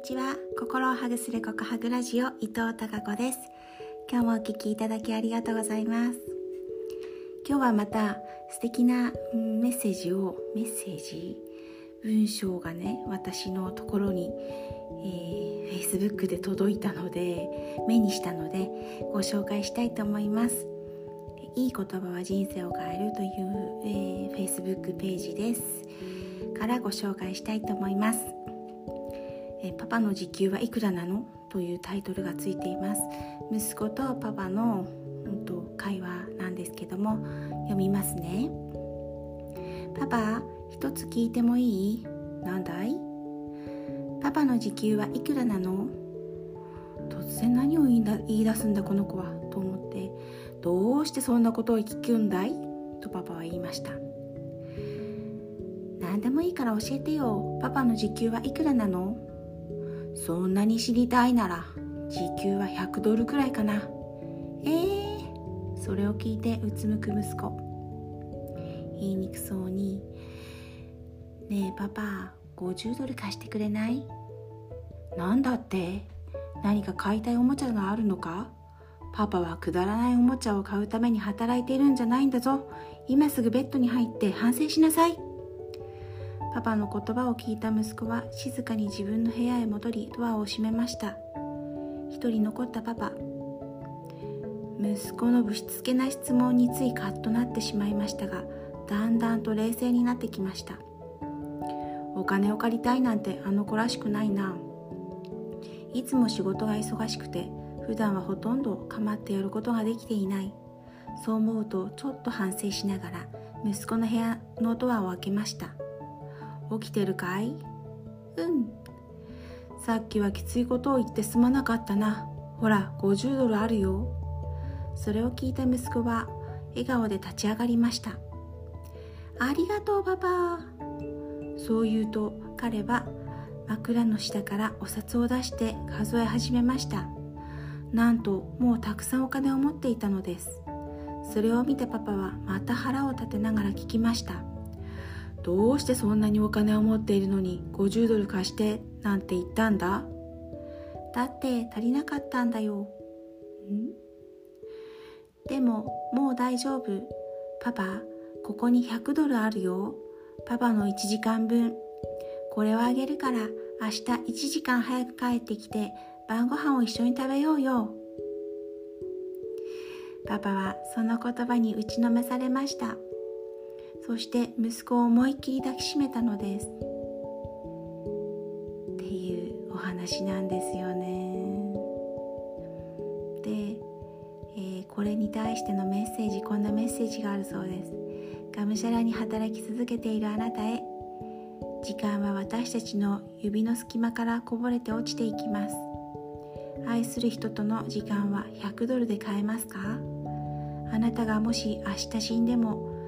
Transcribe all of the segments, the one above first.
にちは。心をハグするココハグラジオ伊藤孝子です。今日もお聞きいただきありがとうございます。今日はまた素敵なメッセージをメッセージ？文章がね私のところに、えー、Facebook で届いたので目にしたのでご紹介したいと思います。いい言葉は人生を変えるという、えー、Facebook ページです。からご紹介したいと思います。えパパの時給はいくらなの？というタイトルがついています。息子とパパの、うんと、会話なんですけども読みますね。パパ一つ聞いてもいい？なんだい？パパの時給はいくらなの？突然何を言い言い出すんだこの子は？と思ってどうしてそんなことを聞くんだい？とパパは言いました。何でもいいから教えてよ。パパの時給はいくらなの？そんなに知りたいなら時給は100ドルくらいかな。えー、それを聞いてうつむく息子。言いにくそうに「ねえパパ50ドル貸してくれない?」なんだって？何か買いたいおもちゃがあるのか？パパはくだらないおもちゃを買うために働いているんじゃないんだぞ。今すぐベッドに入って反省しなさい。パパの言葉を聞いた息子は静かに自分の部屋へ戻りドアを閉めました。一人残ったパパ。息子のぶしつけな質問についカッとなってしまいましたがだんだんと冷静になってきました。お金を借りたいなんてあの子らしくないな。いつも仕事が忙しくて普段はほとんど構ってやることができていない。そう思うとちょっと反省しながら息子の部屋のドアを開けました。起きてるかい？うん。さっきはきついことを言ってすまなかったな。ほら50ドルあるよ。それを聞いた息子は笑顔で立ち上がりました。ありがとうパパ。そう言うと彼は枕の下からお札を出して数え始めました。なんともうたくさんお金を持っていたのです。それを見たパパはまた腹を立てながら聞きました。どうしてそんなにお金を持っているのに50ドル貸してなんて言ったんだ？だって足りなかったんだよ。ん？でももう大丈夫。パパ、ここに100ドルあるよ。パパの1時間分。これをあげるから明日1時間早く帰ってきて晩ご飯を一緒に食べようよ。パパはその言葉に打ちのめされました。そして息子を思いっきり抱きしめたのです。っていうお話なんですよね。で、えー、これに対してのメッセージこんなメッセージがあるそうです。がむしゃらに働き続けているあなたへ時間は私たちの指の隙間からこぼれて落ちていきます。愛する人との時間は100ドルで買えますか？あなたがもし明日死んでも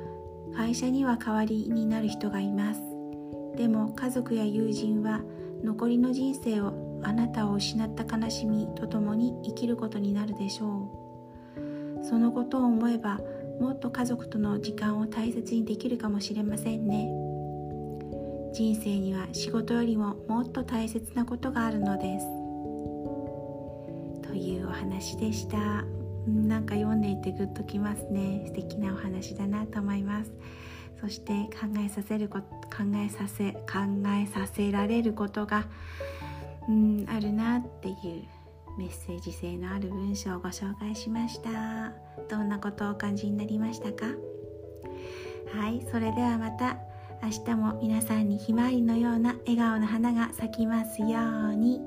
会社には代わりになる人がいます。でも家族や友人は残りの人生をあなたを失った悲しみとともに生きることになるでしょう。そのことを思えばもっと家族との時間を大切にできるかもしれませんね。人生には仕事よりももっと大切なことがあるのです。というお話でした。なんか読んでいてグッときますね。素敵なお話だなと思います。そして考えさせること考えさせ考えさせられることがうんあるなっていうメッセージ性のある文章をご紹介しました。どんなことをお感じになりましたか？はいそれではまた明日も皆さんにひまわりのような笑顔の花が咲きますように。